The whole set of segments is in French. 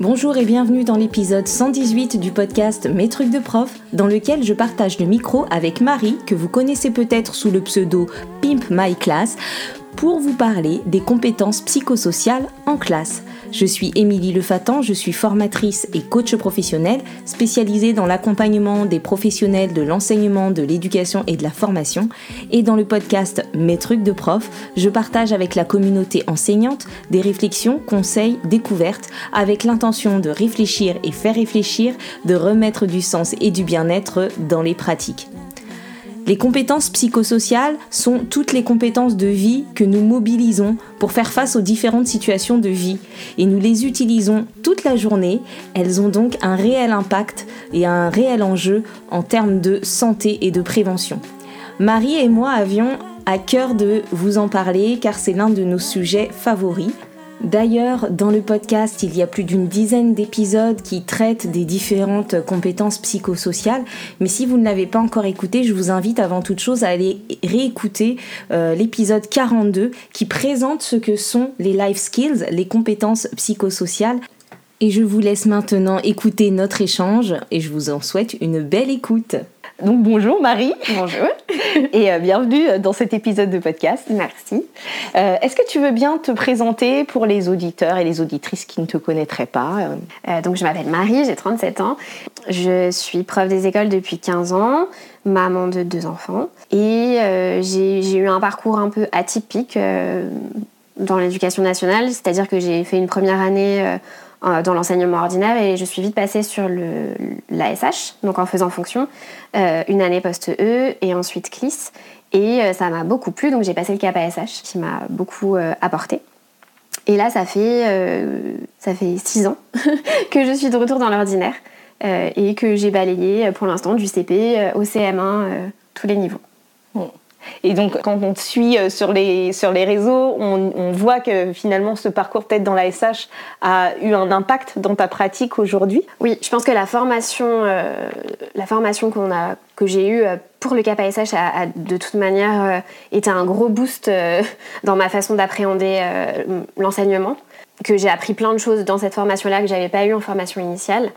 Bonjour et bienvenue dans l'épisode 118 du podcast Mes trucs de prof, dans lequel je partage le micro avec Marie, que vous connaissez peut-être sous le pseudo Pimp My Class, pour vous parler des compétences psychosociales en classe. Je suis Émilie Lefatan, je suis formatrice et coach professionnelle spécialisée dans l'accompagnement des professionnels de l'enseignement, de l'éducation et de la formation. Et dans le podcast Mes trucs de prof, je partage avec la communauté enseignante des réflexions, conseils, découvertes avec l'intention de réfléchir et faire réfléchir, de remettre du sens et du bien-être dans les pratiques. Les compétences psychosociales sont toutes les compétences de vie que nous mobilisons pour faire face aux différentes situations de vie et nous les utilisons toute la journée. Elles ont donc un réel impact et un réel enjeu en termes de santé et de prévention. Marie et moi avions à cœur de vous en parler car c'est l'un de nos sujets favoris. D'ailleurs, dans le podcast, il y a plus d'une dizaine d'épisodes qui traitent des différentes compétences psychosociales. Mais si vous ne l'avez pas encore écouté, je vous invite avant toute chose à aller réécouter euh, l'épisode 42 qui présente ce que sont les life skills, les compétences psychosociales. Et je vous laisse maintenant écouter notre échange et je vous en souhaite une belle écoute. Donc bonjour Marie. Bonjour. Et euh, bienvenue dans cet épisode de podcast. Merci. Euh, Est-ce que tu veux bien te présenter pour les auditeurs et les auditrices qui ne te connaîtraient pas euh, Donc je m'appelle Marie, j'ai 37 ans. Je suis prof des écoles depuis 15 ans, maman de deux enfants. Et euh, j'ai eu un parcours un peu atypique euh, dans l'éducation nationale, c'est-à-dire que j'ai fait une première année euh, dans l'enseignement ordinaire et je suis vite passée sur l'ASH, donc en faisant fonction, euh, une année post-E et ensuite CLIS. Et euh, ça m'a beaucoup plu, donc j'ai passé le cap ASH qui m'a beaucoup apporté. Et là, ça fait, ça fait six ans que je suis de retour dans l'ordinaire et que j'ai balayé pour l'instant du CP au CM1 tous les niveaux. Et donc, quand on te suit euh, sur les, sur les réseaux, on, voit que finalement, ce parcours peut-être dans la SH a eu un impact dans ta pratique aujourd'hui. Oui, je pense que la formation, euh, formation que j'ai eue euh, pour le CAP ASH a, a de toute manière été un gros boost dans ma façon d'appréhender l'enseignement. Que j'ai appris plein de choses dans cette formation-là que j'avais pas eu en formation initiale.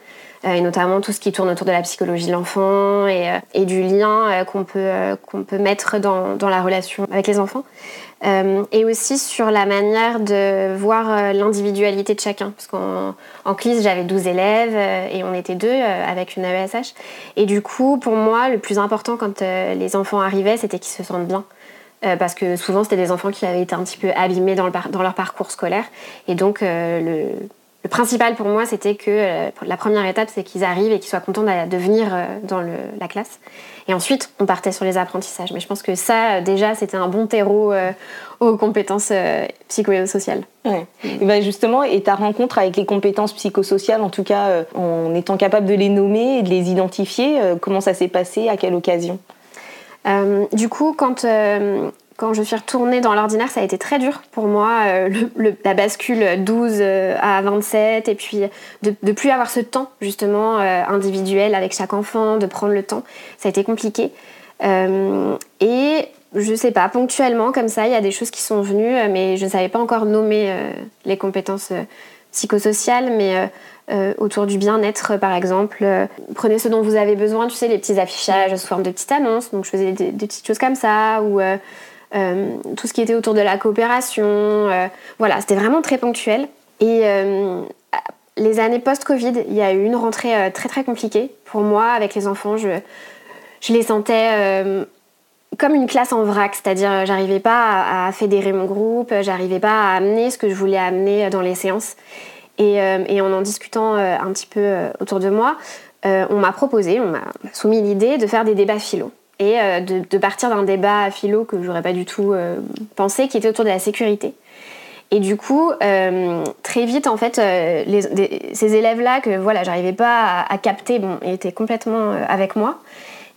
Euh, et notamment tout ce qui tourne autour de la psychologie de l'enfant et, euh, du lien euh, qu'on peut, qu'on peut mettre dans, dans, la relation avec les enfants. et aussi sur la manière de voir l'individualité de chacun. Parce qu'en en j'avais 12 élèves et on était deux avec une AESH. Et du coup, pour moi, le plus important quand les enfants arrivaient, c'était qu'ils se sentent bien. parce que souvent c'était des enfants qui avaient été un petit peu abîmés dans leur parcours scolaire. Et donc le, le principal pour moi, c'était que euh, la première étape, c'est qu'ils arrivent et qu'ils soient contents de venir euh, dans le, la classe. Et ensuite, on partait sur les apprentissages. Mais je pense que ça, déjà, c'était un bon terreau euh, aux compétences euh, psychosociales. Ouais. Et ben justement, et ta rencontre avec les compétences psychosociales, en tout cas, euh, en étant capable de les nommer et de les identifier, euh, comment ça s'est passé À quelle occasion? Du coup, quand quand je suis retournée dans l'ordinaire, ça a été très dur pour moi, euh, la bascule 12 euh, à 27, et puis de ne plus avoir ce temps justement euh, individuel avec chaque enfant, de prendre le temps, ça a été compliqué. Euh, et je sais pas, ponctuellement comme ça, il y a des choses qui sont venues, mais je ne savais pas encore nommer euh, les compétences psychosociales, mais euh, autour du bien-être, par exemple. Euh, prenez ce dont vous avez besoin, tu sais, les petits affichages sous forme de petites annonces. Donc je faisais des, petites choses comme ça, ou euh, euh, tout ce qui était autour de la coopération. Euh, voilà, c'était vraiment très ponctuel. Et euh, les années post-Covid, il y a eu une rentrée très très compliquée pour moi avec les enfants. Je, les sentais comme une classe en vrac, c'est-à-dire j'arrivais pas à, fédérer mon groupe, j'arrivais pas à amener ce que je voulais amener dans les séances. Et, et en en discutant un petit peu autour de moi, on m'a proposé, on m'a soumis l'idée de faire des débats philo et euh, de, de, partir d'un débat philo que j'aurais pas du tout euh, pensé, qui était autour de la sécurité. Et du coup, euh, très vite, en fait, les, des, ces élèves-là que voilà, j'arrivais pas à, à, capter, bon, étaient complètement avec moi.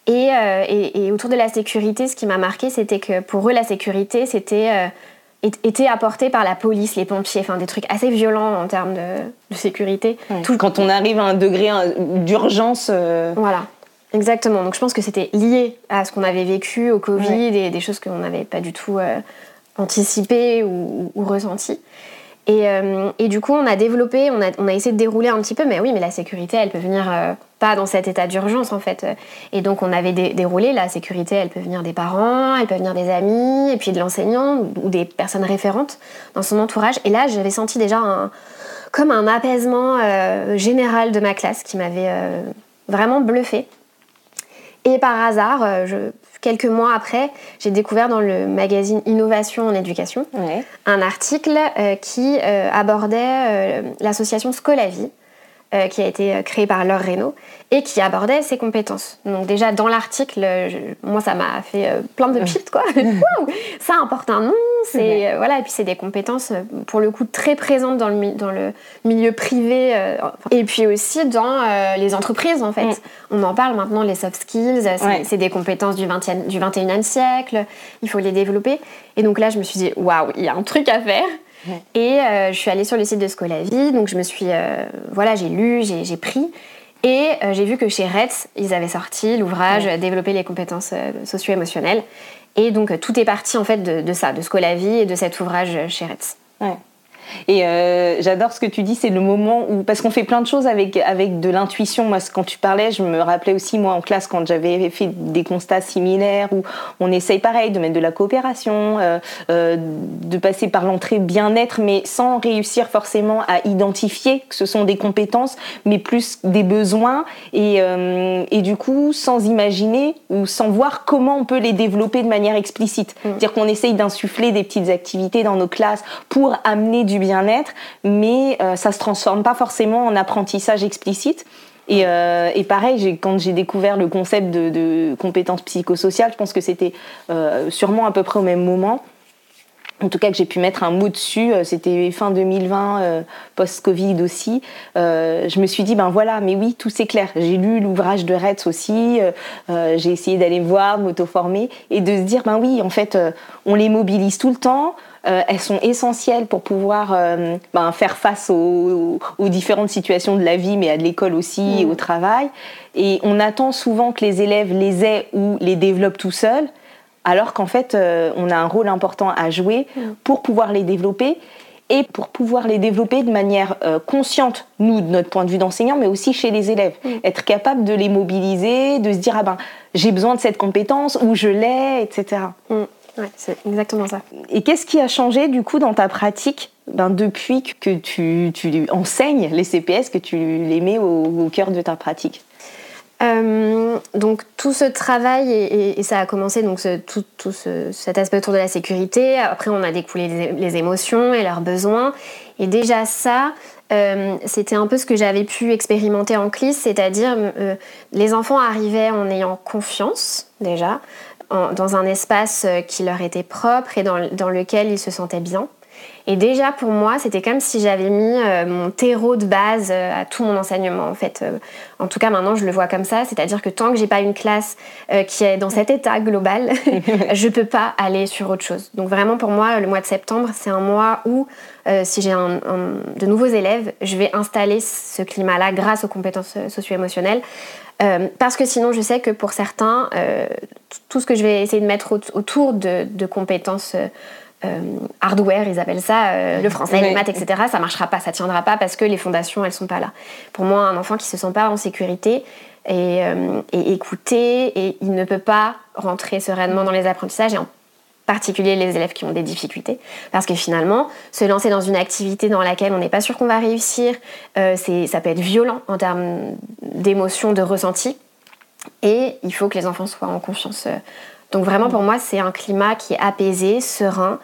Et, et, et, autour de la sécurité, ce qui m'a marqué, c'était que pour eux, la sécurité, c'était était apporté par la police, les pompiers, enfin des trucs assez violents en termes de, de sécurité. Ouais. Tout quand on arrive à un degré d'urgence. Voilà. Exactement. Donc je pense que c'était lié à ce qu'on avait vécu au Covid ouais. et des choses qu'on n'avait pas du tout euh, anticipées ou, ou, ressenties. Et, euh, et, du coup, on a développé, on a, on a, essayé de dérouler un petit peu, mais oui, mais la sécurité, elle peut venir euh, pas dans cet état d'urgence en fait. Et donc, on avait déroulé la sécurité, elle peut venir des parents, elle peut venir des amis, et puis de l'enseignant ou des personnes référentes dans son entourage. Et là, j'avais senti déjà un, comme un apaisement euh, général de ma classe qui m'avait vraiment bluffé. Et par hasard, je, quelques mois après, j'ai découvert dans le magazine Innovation en éducation un article euh, qui euh, abordait euh, l'association Scolavie, qui a été créée par Laure Reynaud et qui abordait ses compétences. Donc déjà dans l'article, moi ça m'a fait plein de pits quoi. ça importe un nom, c'est voilà et puis c'est des compétences pour le coup très présentes dans le dans le milieu privé et puis aussi dans les entreprises en fait. Mm. On en parle maintenant les soft skills, c'est des compétences du 20 du 21e siècle, il faut les développer. Et donc là je me suis dit waouh, il y a un truc à faire. Et je suis allée sur le site de Scolavie, donc je me suis voilà, j'ai lu, j'ai pris et euh, j'ai vu que chez Retz, ils avaient sorti l'ouvrage Développer les compétences euh, socio-émotionnelles. Et donc euh, tout est parti en fait de, de ça, de Scolavie et de cet ouvrage chez Retz. Et euh, j'adore ce que tu dis, c'est le moment où parce qu'on fait plein de choses avec avec de l'intuition. Moi, quand tu parlais, je me rappelais aussi moi en classe quand j'avais fait des constats similaires où on essaye pareil de mettre de la coopération, euh, euh, de passer par l'entrée bien-être, mais sans réussir forcément à identifier que ce sont des compétences, mais plus des besoins et et du coup sans imaginer ou sans voir comment on peut les développer de manière explicite. Mm. C'est-à-dire qu'on essaye d'insuffler des petites activités dans nos classes pour amener du bien-être, mais euh, ça se transforme pas forcément en apprentissage explicite. Et, euh, pareil, quand j'ai découvert le concept de, compétences psychosociales, je pense que c'était euh, sûrement à peu près au même moment. En tout cas, que j'ai pu mettre un mot dessus, c'était fin 2020, post-Covid aussi. je me suis dit, ben voilà, mais oui, tout c'est clair. J'ai lu l'ouvrage de Retz aussi, j'ai essayé d'aller voir, m'auto-former, et de se dire, ben oui, en fait, on les mobilise tout le temps, euh, elles sont essentielles pour pouvoir euh, ben, faire face aux, différentes situations de la vie, mais à de l'école aussi, et mm. au travail. Et on attend souvent que les élèves les aient ou les développent tout seuls, alors qu'en fait, euh, on a un rôle important à jouer mm. pour pouvoir les développer et pour pouvoir les développer de manière consciente, nous, de notre point de vue d'enseignant, mais aussi chez les élèves. Mm. Être capable de les mobiliser, de se dire, ah ben, j'ai besoin de cette compétence, ou je l'ai, etc. Ouais, c'est exactement ça. Et qu'est-ce qui a changé du coup dans ta pratique ben, depuis que tu, enseignes les CPS, que tu les mets au, cœur de ta pratique? Euh, donc tout ce travail et, ça a commencé donc tout, tout ce, cet aspect autour de la sécurité. Après on a découlé les, émotions et leurs besoins et déjà ça euh, c'était un peu ce que j'avais pu expérimenter en CLIS, c'est-à-dire euh, les enfants arrivaient en ayant confiance déjà, dans un espace euh, qui leur était propre et dans, dans, lequel ils se sentaient bien. Et déjà pour moi, c'était comme si j'avais mis euh, mon terreau de base euh, à tout mon enseignement. En fait, en tout cas maintenant, je le vois comme ça, c'est-à-dire que tant que j'ai pas une classe qui est dans cet état global, je peux pas aller sur autre chose. Donc vraiment pour moi, le mois de septembre, c'est un mois où si j'ai de nouveaux élèves, je vais installer ce climat-là grâce aux compétences socio-émotionnelles. Euh, parce que sinon, je sais que pour certains, euh, tout ce que je vais essayer de mettre autour de, compétences euh, hardware, ils appellent ça, le français, les maths, etc., ça marchera pas, ça tiendra pas parce que les fondations, elles sont pas là. Pour moi, un enfant qui se sent pas en sécurité et, et écouté, et il ne peut pas rentrer sereinement dans les apprentissages et en particulier les élèves qui ont des difficultés. Parce que finalement, se lancer dans une activité dans laquelle on n'est pas sûr qu'on va réussir, euh, ça peut être violent en termes d'émotions, de ressenti. Et il faut que les enfants soient en confiance. Donc vraiment, pour moi, c'est un climat qui est apaisé, serein,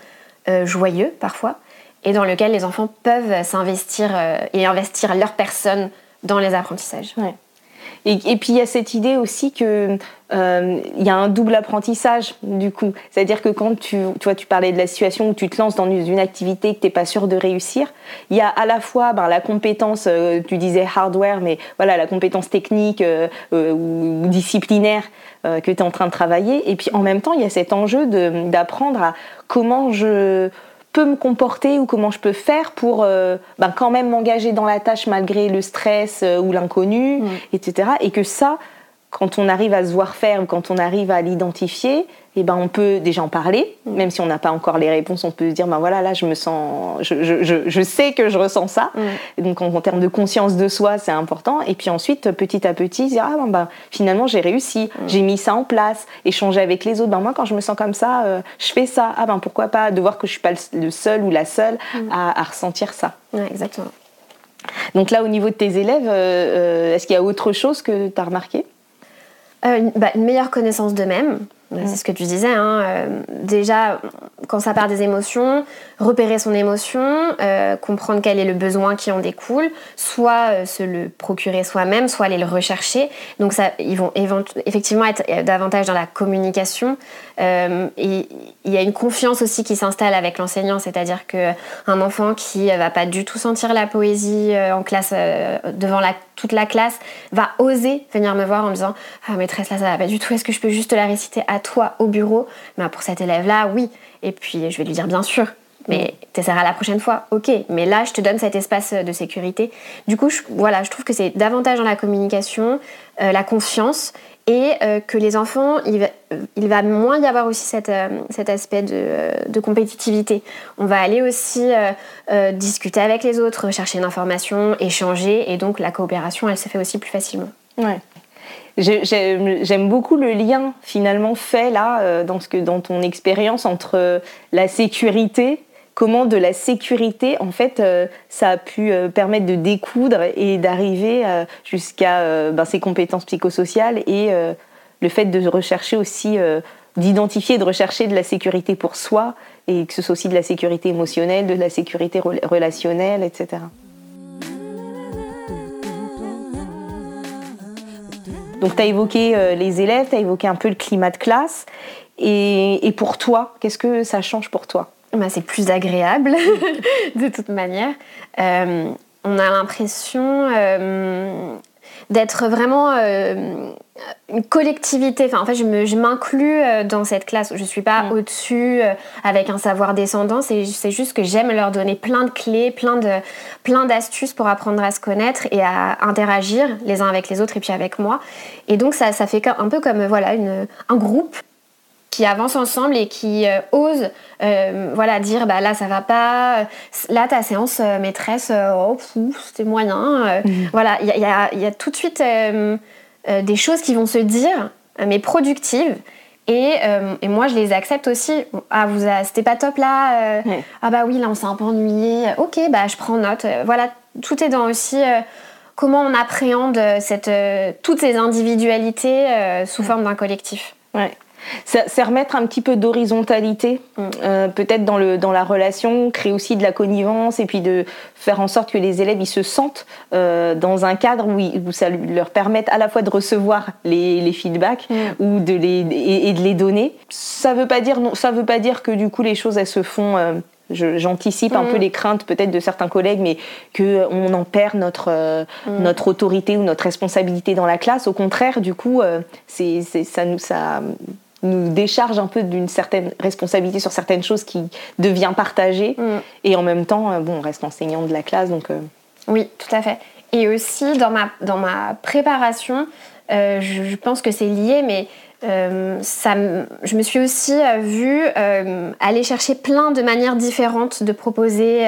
euh, joyeux parfois, et dans lequel les enfants peuvent s'investir euh, et investir leur personne dans les apprentissages. Et, puis il y a cette idée aussi que euh, il y a un double apprentissage du coup. C'est-à-dire que quand tu, toi, tu parlais de la situation où tu te lances dans une, activité que tu n'es pas sûr de réussir, il y a à la fois ben, la compétence, euh, tu disais hardware, mais voilà, la compétence technique euh, ou, disciplinaire que tu es en train de travailler. Et puis en même temps, il y a cet enjeu d'apprendre à comment je peux me comporter ou comment je peux faire pour euh, ben, quand même m'engager dans la tâche malgré le stress euh, ou l'inconnu, mm. etc. Et que ça, quand on arrive à se voir faire ou quand on arrive à l'identifier, eh ben on peut déjà en parler, mm. même si on n'a pas encore les réponses, on peut se dire ben voilà là je me sens, je, je, je, sais que je ressens ça. Mm. donc en, termes de conscience de soi c'est important. Et puis ensuite petit à petit dire ah ben, finalement j'ai réussi, mm. j'ai mis ça en place, échanger avec les autres. Ben moi quand je me sens comme ça, euh, je fais ça. Ah ben pourquoi pas de voir que je suis pas le seul ou la seule à, à, ressentir ça. exactement. Donc là au niveau de tes élèves, euh, euh, est-ce qu'il y a autre chose que tu as remarqué bah, une meilleure connaissance d'eux-mêmes. C'est ce que tu disais. Hein. Euh, déjà, quand ça part des émotions, repérer son émotion, euh, comprendre quel est le besoin qui en découle, soit euh, se le procurer soi-même, soit aller le rechercher. Donc ça, ils vont effectivement être davantage dans la communication. et il y a une confiance aussi qui s'installe avec l'enseignant, c'est-à-dire que un enfant qui va pas du tout sentir la poésie en classe devant toute la classe va oser venir me voir en me disant ah maîtresse là ça va pas du tout, est-ce que je peux juste la réciter à toi au bureau Mais pour cet élève là oui. Et puis je vais lui dire bien sûr, mais tu essaieras la prochaine fois, ok. Mais là, je te donne cet espace de sécurité. Du coup, je, voilà, je trouve que c'est davantage dans la communication, euh, la confiance, et euh, que les enfants, il va, il va, moins y avoir aussi cette, euh, cet aspect de, de, compétitivité. On va aller aussi discuter avec les autres, chercher une information, échanger, et donc la coopération, elle se fait aussi plus facilement. Ouais. J'aime beaucoup le lien finalement fait là dans, ce que, dans ton expérience entre la sécurité comment de la sécurité, en fait, euh, ça a pu euh, permettre de découdre et d'arriver euh, jusqu'à ben, ces compétences psychosociales et le fait de rechercher aussi, d'identifier de rechercher de la sécurité pour soi et que ce soit aussi de la sécurité émotionnelle, de la sécurité relationnelle, etc. Donc tu as évoqué les élèves, tu as évoqué un peu le climat de classe. et pour toi, qu'est-ce que ça change pour toi? Bah, c'est plus agréable de toute manière. Euh, on a l'impression euh, d'être vraiment euh, une collectivité. Enfin, en fait, je m'inclus dans cette classe. Je ne suis pas mm. au-dessus avec un savoir descendant. C'est juste que j'aime leur donner plein de clés, plein de plein d'astuces pour apprendre à se connaître et à interagir les uns avec les autres et puis avec moi. Et donc, ça, ça fait un peu comme voilà une, un groupe qui avancent ensemble et qui euh, osent euh, voilà dire bah là ça va pas euh, là ta séance maîtresse oh c'était moyen mhm. voilà il y a, y a, tout de suite des choses qui vont se dire mais productives et, et, moi je les accepte aussi. Ah vous c'était pas top là ah bah oui là on s'est un peu ennuyé ok bah je prends note voilà tout est dans aussi comment on appréhende cette, toutes ces individualités sous forme d'un collectif. Ouais c'est remettre un petit peu d'horizontalité, mm. euh, peut-être dans, le, dans la relation, créer aussi de la connivence et puis de faire en sorte que les élèves ils se sentent euh, dans un cadre où, où, ça leur permette à la fois de recevoir les, les feedbacks mm. ou de les, et, de les donner. Ça veut pas dire non, ça veut pas dire que du coup les choses elles se font. Euh, j'anticipe un peu mm. les craintes peut-être de certains collègues, mais qu'on en perd notre, notre autorité ou notre responsabilité dans la classe. Au contraire, du coup, c'est ça, ça, nous décharge un peu d'une certaine responsabilité sur certaines choses qui devient partagée. Mm. Et en même temps, euh, bon, on reste enseignant de la classe, donc... Euh, oui, tout à fait. Et aussi, dans ma, dans ma préparation, euh, je, pense que c'est lié, mais ça, je me suis aussi vue aller chercher plein de manières différentes de proposer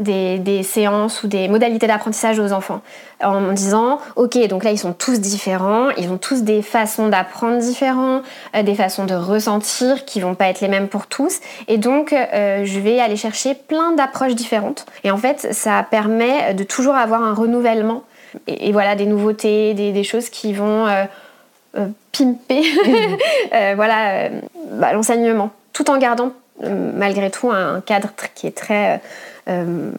des, séances ou des modalités d'apprentissage aux enfants. En disant ok donc là ils sont tous différents ils ont tous des façons d'apprendre différents euh, des façons de ressentir qui vont pas être les mêmes pour tous. Et donc euh, je vais aller chercher plein d'approches différentes. Et en fait ça permet de toujours avoir un renouvellement. Et, voilà des nouveautés des, choses qui vont euh, pimper voilà bah, l'enseignement. Tout en gardant malgré tout un cadre qui est très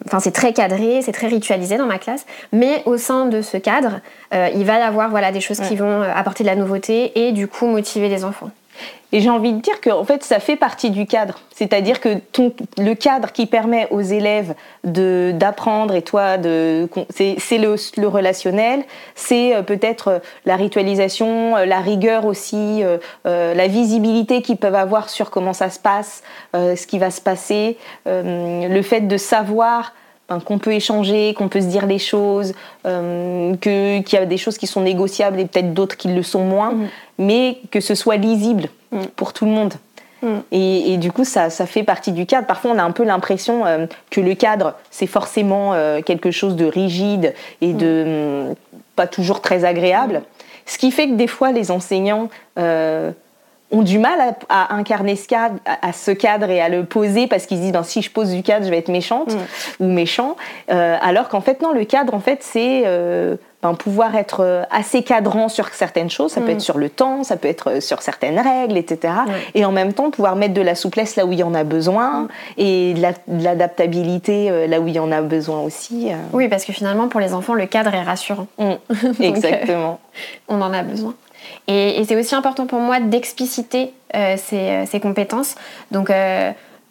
enfin, c'est très cadré, c'est très ritualisé dans ma classe, mais au sein de ce cadre, euh, il va y avoir voilà, des choses qui vont euh, apporter de la nouveauté et du coup motiver les enfants. Et j'ai envie de dire que en fait, ça fait partie du cadre. C'est-à-dire que le cadre qui permet aux élèves de, d'apprendre, et toi, de, c'est, c'est le, le, relationnel, c'est euh, peut-être euh, la ritualisation, euh, la rigueur aussi, la visibilité qu'ils peuvent avoir sur comment ça se passe, ce qui va se passer, le fait de savoir ben, qu'on peut échanger, qu'on peut se dire les choses, que, qu'il y a des choses qui sont négociables et peut-être d'autres qui le sont moins, mmh. mais que ce soit lisible mm. pour tout le monde. Mm. Et, du coup, ça, ça, fait partie du cadre. Parfois, on a un peu l'impression euh, que le cadre, c'est forcément euh, quelque chose de rigide et de mm, pas toujours très agréable. Ce qui fait que des fois, les enseignants euh, ont du mal à, incarner ce cadre, à, ce cadre et à le poser parce qu'ils disent ben, si je pose du cadre, je vais être méchante ou méchant. alors qu'en fait, non, le cadre, en fait, c'est ben, pouvoir être euh, assez cadrant sur certaines choses. Ça peut mm. être sur le temps, ça peut être euh, sur certaines règles, etc. Et en même temps, pouvoir mettre de la souplesse là où il y en a besoin mm. et de l'adaptabilité euh, là où il y en a besoin aussi. Oui, parce que finalement, pour les enfants, le cadre est rassurant. Mm. Exactement. on en a besoin. Et, c'est aussi important pour moi d'expliciter ces, ces, compétences. Donc,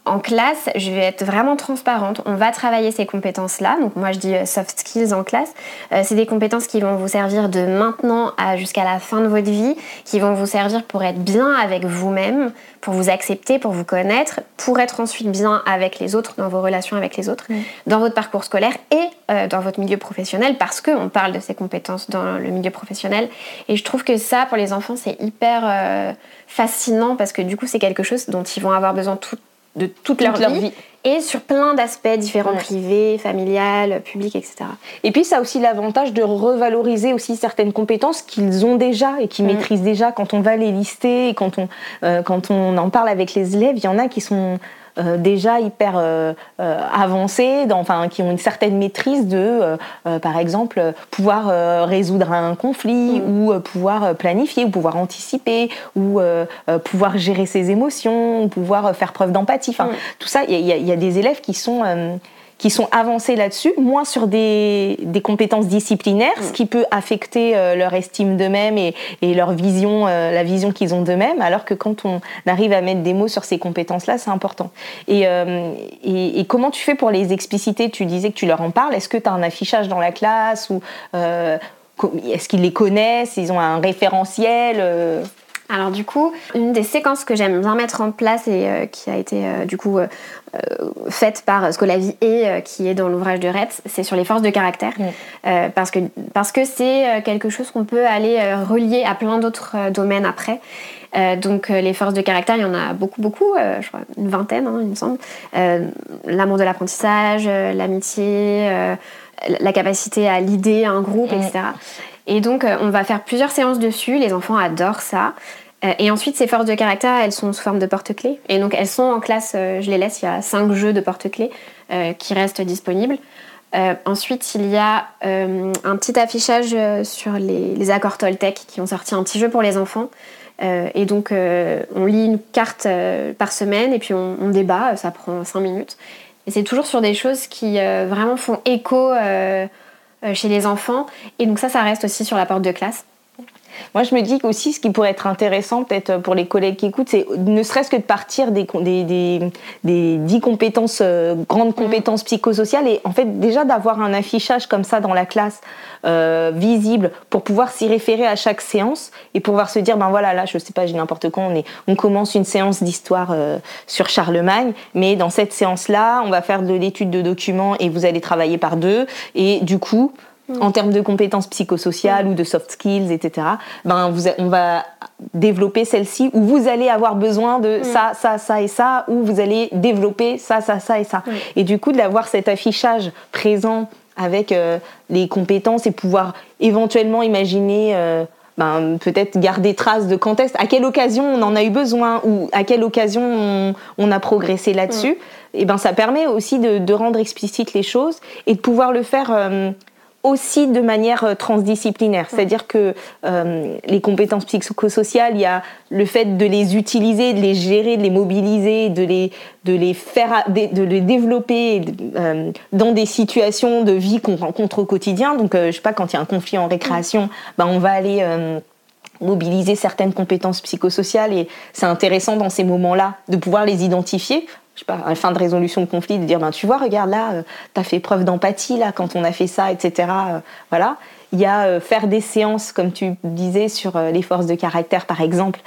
en classe, je vais être vraiment transparente. On va travailler ces compétences-là. Donc moi, je dis euh, soft skills en classe. Euh, c'est des compétences qui vont vous servir de maintenant jusqu'à la fin de votre vie, qui vont vous servir pour être bien avec vous-même, pour vous accepter, pour vous connaître, pour être ensuite bien avec les autres, dans vos relations avec les autres, dans votre parcours scolaire et euh, dans votre milieu professionnel, parce qu'on parle de ces compétences dans le milieu professionnel. Et je trouve que ça, pour les enfants, c'est hyper fascinant parce que du coup, c'est quelque chose dont ils vont avoir besoin tout de toute, leur, vie, et sur plein d'aspects différents, privés, familial, public, etc. Et puis ça a aussi l'avantage de revaloriser aussi certaines compétences qu'ils ont déjà et qu'ils maîtrisent déjà. Quand on va les lister et quand on, euh, quand on en parle avec les élèves, il y en a qui sont euh, déjà hyper euh, euh, avancés, enfin, qui ont une certaine maîtrise de, par exemple, pouvoir résoudre un conflit mm. ou pouvoir planifier ou pouvoir anticiper ou pouvoir gérer ses émotions ou pouvoir faire preuve d'empathie. Enfin, mm. tout ça, il y, y, a des élèves qui sont qui sont avancés là-dessus, moins sur des, des compétences disciplinaires, ce mm. qui peut affecter euh, leur estime d'eux-mêmes et, et, leur vision, euh, la vision qu'ils ont d'eux-mêmes, alors que quand on arrive à mettre des mots sur ces compétences-là, c'est important. Et, euh, et, et, comment tu fais pour les expliciter? Tu disais que tu leur en parles. Est-ce que tu as un affichage dans la classe ou est-ce qu'ils les connaissent? Ils ont un référentiel alors du coup, une des séquences que j'aime bien mettre en place et euh, qui a été euh, du coup euh, faite par Scolavi et qui est dans l'ouvrage de Retz, c'est sur les forces de caractère. parce que parce que c'est quelque chose qu'on peut aller relier à plein d'autres domaines après. donc les forces de caractère, il y en a beaucoup, beaucoup, je crois une vingtaine, hein, il me semble. L'amour de l'apprentissage, l'amitié, la capacité à l'idée, un groupe, etc. Et donc on va faire plusieurs séances dessus, les enfants adorent ça. Euh, et ensuite, ces forces de caractère, elles sont sous forme de porte-clés. Et donc, elles sont en classe, euh, je les laisse, il y a cinq jeux de porte-clés euh, qui restent disponibles. ensuite, il y a un petit affichage sur les, accords Toltec qui ont sorti un petit jeu pour les enfants. et donc, on lit une carte par semaine et puis on, on, débat, ça prend cinq minutes. Et c'est toujours sur des choses qui vraiment font écho chez les enfants. Et donc ça, ça reste aussi sur la porte de classe. Moi, je me dis aussi, ce qui pourrait être intéressant, peut-être pour les collègues qui écoutent, c'est ne serait-ce que de partir des, des, des, 10 compétences, euh, grandes mm. compétences psychosociales, et en fait, déjà d'avoir un affichage comme ça dans la classe, euh, visible, pour pouvoir s'y référer à chaque séance, et pouvoir se dire, ben voilà, là, je sais pas, j'ai n'importe quoi, on, est, on commence une séance d'histoire euh, sur Charlemagne, mais dans cette séance-là, on va faire de l'étude de documents, et vous allez travailler par deux, et du coup, en termes de compétences psychosociales ou de soft skills, etc., ben vous, on va développer celle-ci où vous allez avoir besoin de ça, ça, ça et ça, ou vous allez développer ça, ça, ça et ça. Et du coup, d'avoir cet affichage présent avec euh, les compétences et pouvoir éventuellement imaginer... Euh, ben, peut-être garder trace de quand est à quelle occasion on en a eu besoin ou à quelle occasion on, a progressé là-dessus, et ben ça permet aussi de, rendre explicite les choses et de pouvoir le faire euh, aussi de manière euh, transdisciplinaire. C'est-à-dire que euh, les compétences psychosociales, il y a le fait de les utiliser, de les gérer, de les mobiliser, de les, de les faire, de, les développer euh, dans des situations de vie qu'on rencontre au quotidien. Donc, je sais pas, quand il y a un conflit en récréation, ben, on va aller mobiliser certaines compétences psychosociales et c'est intéressant dans ces moments-là de pouvoir les identifier sais pas, fin de résolution de conflit, de dire, ben, tu vois, regarde là, euh, tu as fait preuve d'empathie là quand on a fait ça, etc. Euh, voilà. Il y a euh, faire des séances, comme tu disais, sur les forces de caractère, par exemple,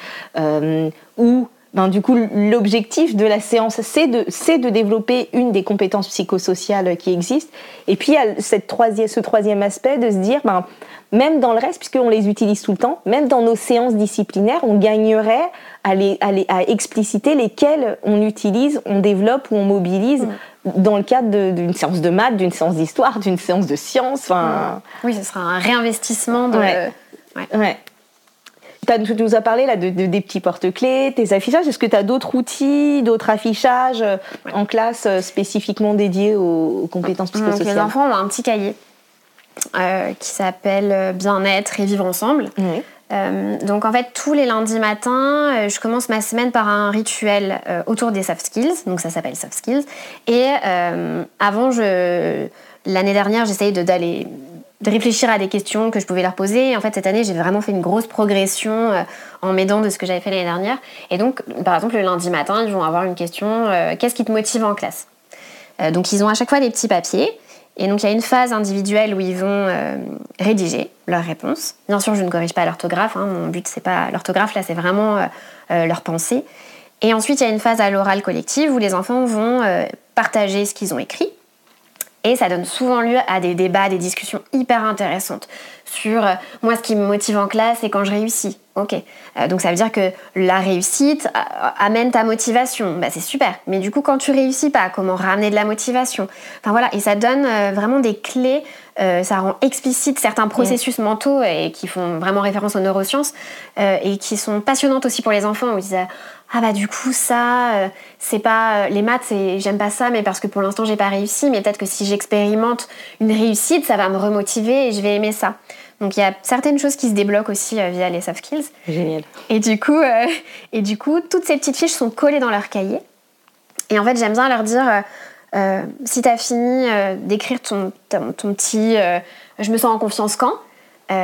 où ben, du coup, l'objectif de la séance, c'est de, de développer une des compétences psychosociales qui existent. Et puis, il y a cette troisième, ce troisième aspect de se dire, ben, même dans le reste, puisqu'on les utilise tout le temps, même dans nos séances disciplinaires, on gagnerait à, les, à, expliciter lesquels on utilise, on développe ou on mobilise mm. dans le cadre d'une séance de maths, d'une séance d'histoire, d'une séance de sciences. Mm. Oui, ce sera un réinvestissement de. Ouais. Tu nous as parlé là, de, des petits porte-clés, tes affichages. Est-ce que tu as d'autres outils, d'autres affichages euh, en classe euh, spécifiquement dédiés aux, compétences psychosociales Les enfants ont un petit cahier euh, qui s'appelle Bien-être et vivre ensemble. donc en fait, tous les lundis matins, je commence ma semaine par un rituel autour des soft skills. Donc ça s'appelle soft skills. Et avant, l'année dernière, j'essayais d'aller de réfléchir à des questions que je pouvais leur poser. en fait, cette année, j'ai vraiment fait une grosse progression euh, en m'aidant de ce que j'avais fait l'année dernière. Et donc, par exemple, le lundi matin, ils vont avoir une question euh, qu'est-ce qui te motive en classe? Euh, Donc, ils ont à chaque fois des petits papiers. Et donc, il y a une phase individuelle où ils vont rédiger leurs réponses. Bien sûr, je ne corrige pas l'orthographe. Hein. Mon but, c'est pas l'orthographe, là, c'est vraiment leur pensée. Et ensuite, il y a une phase à l'oral collective où les enfants vont partager ce qu'ils ont écrit. Et ça donne souvent lieu à des débats, des discussions hyper intéressantes sur euh, moi ce qui me motive en classe c'est quand je réussis. Ok. Euh, donc ça veut dire que la réussite euh, amène ta motivation. Bah, c'est super. Mais du coup quand tu réussis pas, comment ramener de la motivation? Enfin voilà. Et ça donne vraiment des clés. ça rend explicite certains processus mentaux et qui font vraiment référence aux neurosciences et qui sont passionnantes aussi pour les enfants où ils disent ah bah du coup ça euh, c'est pas euh, les maths c'est j'aime pas ça mais parce que pour l'instant j'ai pas réussi mais peut-être que si j'expérimente une réussite ça va me remotiver et je vais aimer ça. Donc il y a certaines choses qui se débloquent aussi euh, via les soft skills. Génial. Et du coup et du coup toutes ces petites fiches sont collées dans leur cahier. Et en fait j'aime bien leur dire si tu as fini d'écrire ton, ton, ton, petit je me sens en confiance quand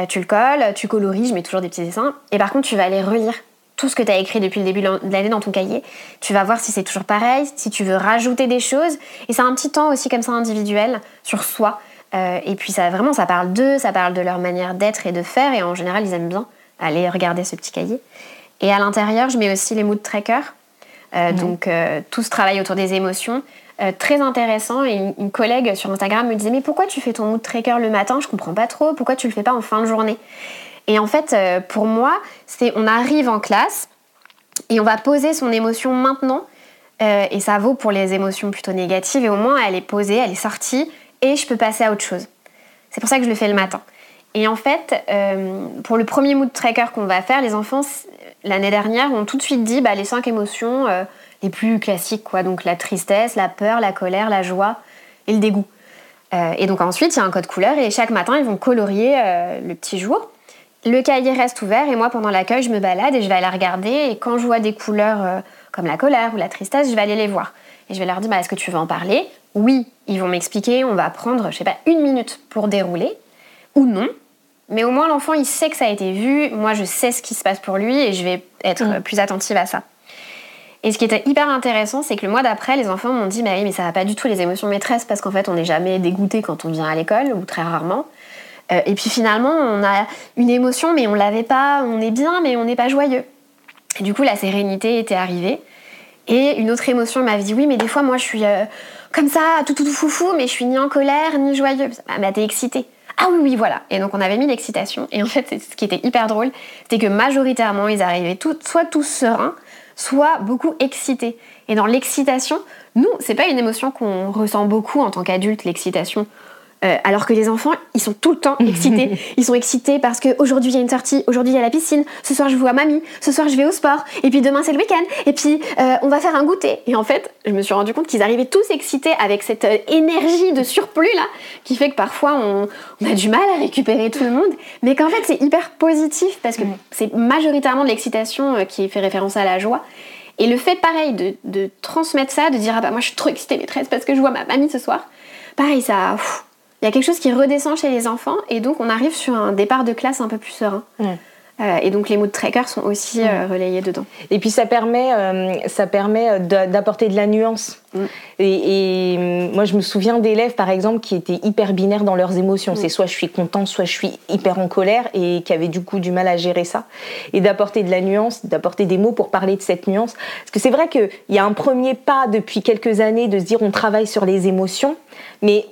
tu le colles tu coloris je mets toujours des petits dessins. Et par contre tu vas aller relire tout ce que tu as écrit depuis le début de l'année dans ton cahier. Tu vas voir si c'est toujours pareil, si tu veux rajouter des choses. Et c'est un petit temps aussi comme ça individuel sur soi. Euh, et puis ça vraiment, ça parle d'eux, ça parle de leur manière d'être et de faire. Et en général, ils aiment bien aller regarder ce petit cahier. Et à l'intérieur, je mets aussi les mood trackers. Euh, donc euh, tout ce travail autour des émotions. très intéressant et une, une, collègue sur Instagram me disait mais pourquoi tu fais ton mood tracker le matin? Je comprends pas trop. Pourquoi tu le fais pas en fin de journée? Et en fait, euh, pour moi, c'est on arrive en classe et on va poser son émotion maintenant. Euh, et ça vaut pour les émotions plutôt négatives. Et au moins, elle est posée, elle est sortie et je peux passer à autre chose. C'est pour ça que je le fais le matin. Et en fait, euh, pour le premier mood tracker qu'on va faire, les enfants, l'année dernière, ont tout de suite dit bah, les cinq émotions les plus classiques. Quoi. Donc la tristesse, la peur, la colère, la joie et le dégoût. et donc ensuite, il y a un code couleur et chaque matin, ils vont colorier le petit jour. Le cahier reste ouvert et moi pendant l'accueil je me balade et je vais aller regarder et quand je vois des couleurs euh, comme la colère ou la tristesse, je vais aller les voir. Et je vais leur dire bah, est-ce que tu veux en parler? Oui, ils vont m'expliquer, on va prendre je sais pas une minute pour dérouler ou non. Mais au moins l'enfant il sait que ça a été vu, moi je sais ce qui se passe pour lui et je vais être mm. plus attentive à ça. Et ce qui était hyper intéressant, c'est que le mois d'après, les enfants m'ont dit bah oui, mais ça va pas du tout les émotions maîtresses parce qu'en fait, on n'est jamais dégoûté quand on vient à l'école ou très rarement. Euh, et puis finalement, on a une émotion, mais on l'avait pas, on est bien, mais on n'est pas joyeux. Et du coup, la sérénité était arrivée. Et une autre émotion m'avait dit oui, mais des fois, moi, je suis euh, comme ça, tout, tout, tout foufou, mais je suis ni en colère, ni joyeux. Ah, bah, t'es excitée. Ah oui, oui, voilà. Et donc, on avait mis l'excitation. Et en fait, ce qui était hyper drôle, c'était que majoritairement, ils arrivaient tout, soit tous sereins, soit beaucoup excités. Et dans l'excitation, nous, c'est pas une émotion qu'on ressent beaucoup en tant qu'adulte, l'excitation. Euh, alors que les enfants, ils sont tout le temps excités. ils sont excités parce qu'aujourd'hui il y a une sortie, aujourd'hui il y a la piscine, ce soir je vois mamie, ce soir je vais au sport, et puis demain c'est le week-end, et puis euh, on va faire un goûter. Et en fait, je me suis rendu compte qu'ils arrivaient tous excités avec cette euh, énergie de surplus là, qui fait que parfois on, a du mal à récupérer tout le monde, mais qu'en fait c'est hyper positif parce que c'est majoritairement de l'excitation qui fait référence à la joie. Et le fait pareil de, transmettre ça, de dire ah bah moi je suis trop excitée maîtresse parce que je vois ma mamie ce soir, pareil ça il y a quelque chose qui redescend chez les enfants et donc on arrive sur un départ de classe un peu plus serein. Euh, et donc les mots de tracker sont aussi euh, relayés dedans. Et puis ça permet, euh, ça permet d'apporter de la nuance. Mm. Et, moi je me souviens d'élèves par exemple qui étaient hyper binaires dans leurs émotions. Mm. C'est soit je suis content, soit je suis hyper en colère et qui avaient du coup du mal à gérer ça. Et d'apporter de la nuance, d'apporter des mots pour parler de cette nuance. Parce que c'est vrai qu'il y a un premier pas depuis quelques années de se dire on travaille sur les émotions, mais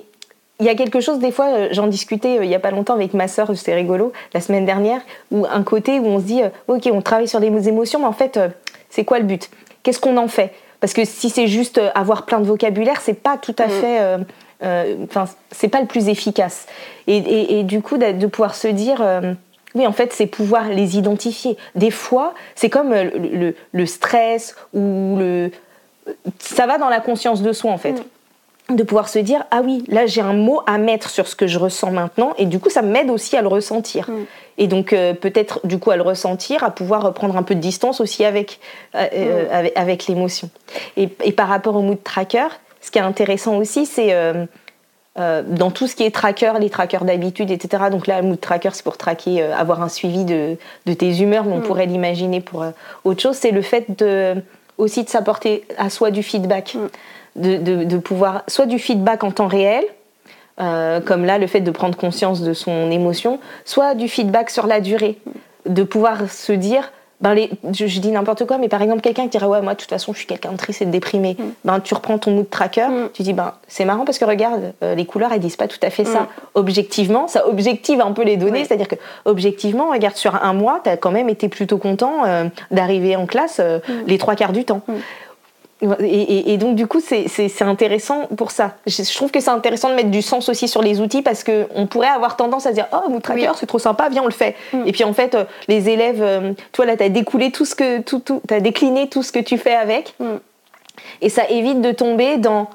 il y a quelque chose, des fois, euh, j'en discutais il y a pas longtemps avec ma sœur, c'était rigolo, la semaine dernière, où un côté où on se dit, ok, on travaille sur des émotions, mais en fait, c'est quoi le but? Qu'est-ce qu'on en fait? Parce que si c'est juste avoir plein de vocabulaire, c'est pas tout à mm. fait. Enfin, c'est pas le plus efficace. Et, du coup, de, pouvoir se dire. Oui, en fait, c'est pouvoir les identifier. Des fois, c'est comme le, le, stress ou le. Ça va dans la conscience de soi, en fait. Mm de pouvoir se dire ah oui là j'ai un mot à mettre sur ce que je ressens maintenant et du coup ça m'aide aussi à le ressentir mm. et donc euh, peut-être du coup à le ressentir à pouvoir prendre un peu de distance aussi avec euh, euh, mm. avec, l'émotion et, par rapport au mood tracker ce qui est intéressant aussi c'est dans tout ce qui est tracker, les trackers d'habitude, etc. Donc là, le mood tracker, c'est pour traquer, avoir un suivi de, tes humeurs, mais on mm. pourrait l'imaginer pour autre chose. C'est le fait de, aussi de s'apporter à soi du feedback de, pouvoir soit du feedback en temps réel, euh, comme là le fait de prendre conscience de son émotion, soit du feedback sur la durée, de pouvoir se dire, ben les, je, dis n'importe quoi, mais par exemple quelqu'un qui dirait ouais moi de toute façon je suis quelqu'un de triste et de déprimé, mm. ben tu reprends ton mood tracker, mm. tu dis ben c'est marrant parce que regarde euh, les couleurs elles disent pas tout à fait ça. Mm. Objectivement, ça objective un peu les données, c'est-à-dire que objectivement regarde sur un mois tu as quand même été plutôt content euh, d'arriver en classe les trois quarts du temps. Et, donc du coup c'est intéressant pour ça. Je, trouve que c'est intéressant de mettre du sens aussi sur les outils parce qu'on pourrait avoir tendance à dire oh mon tracker c'est trop sympa viens on le fait. Mm. Et puis en fait euh, les élèves, euh, toi là t'as découlé tout ce que tout, tout t'as décliné tout ce que tu fais avec. Mm. Et ça évite de tomber dans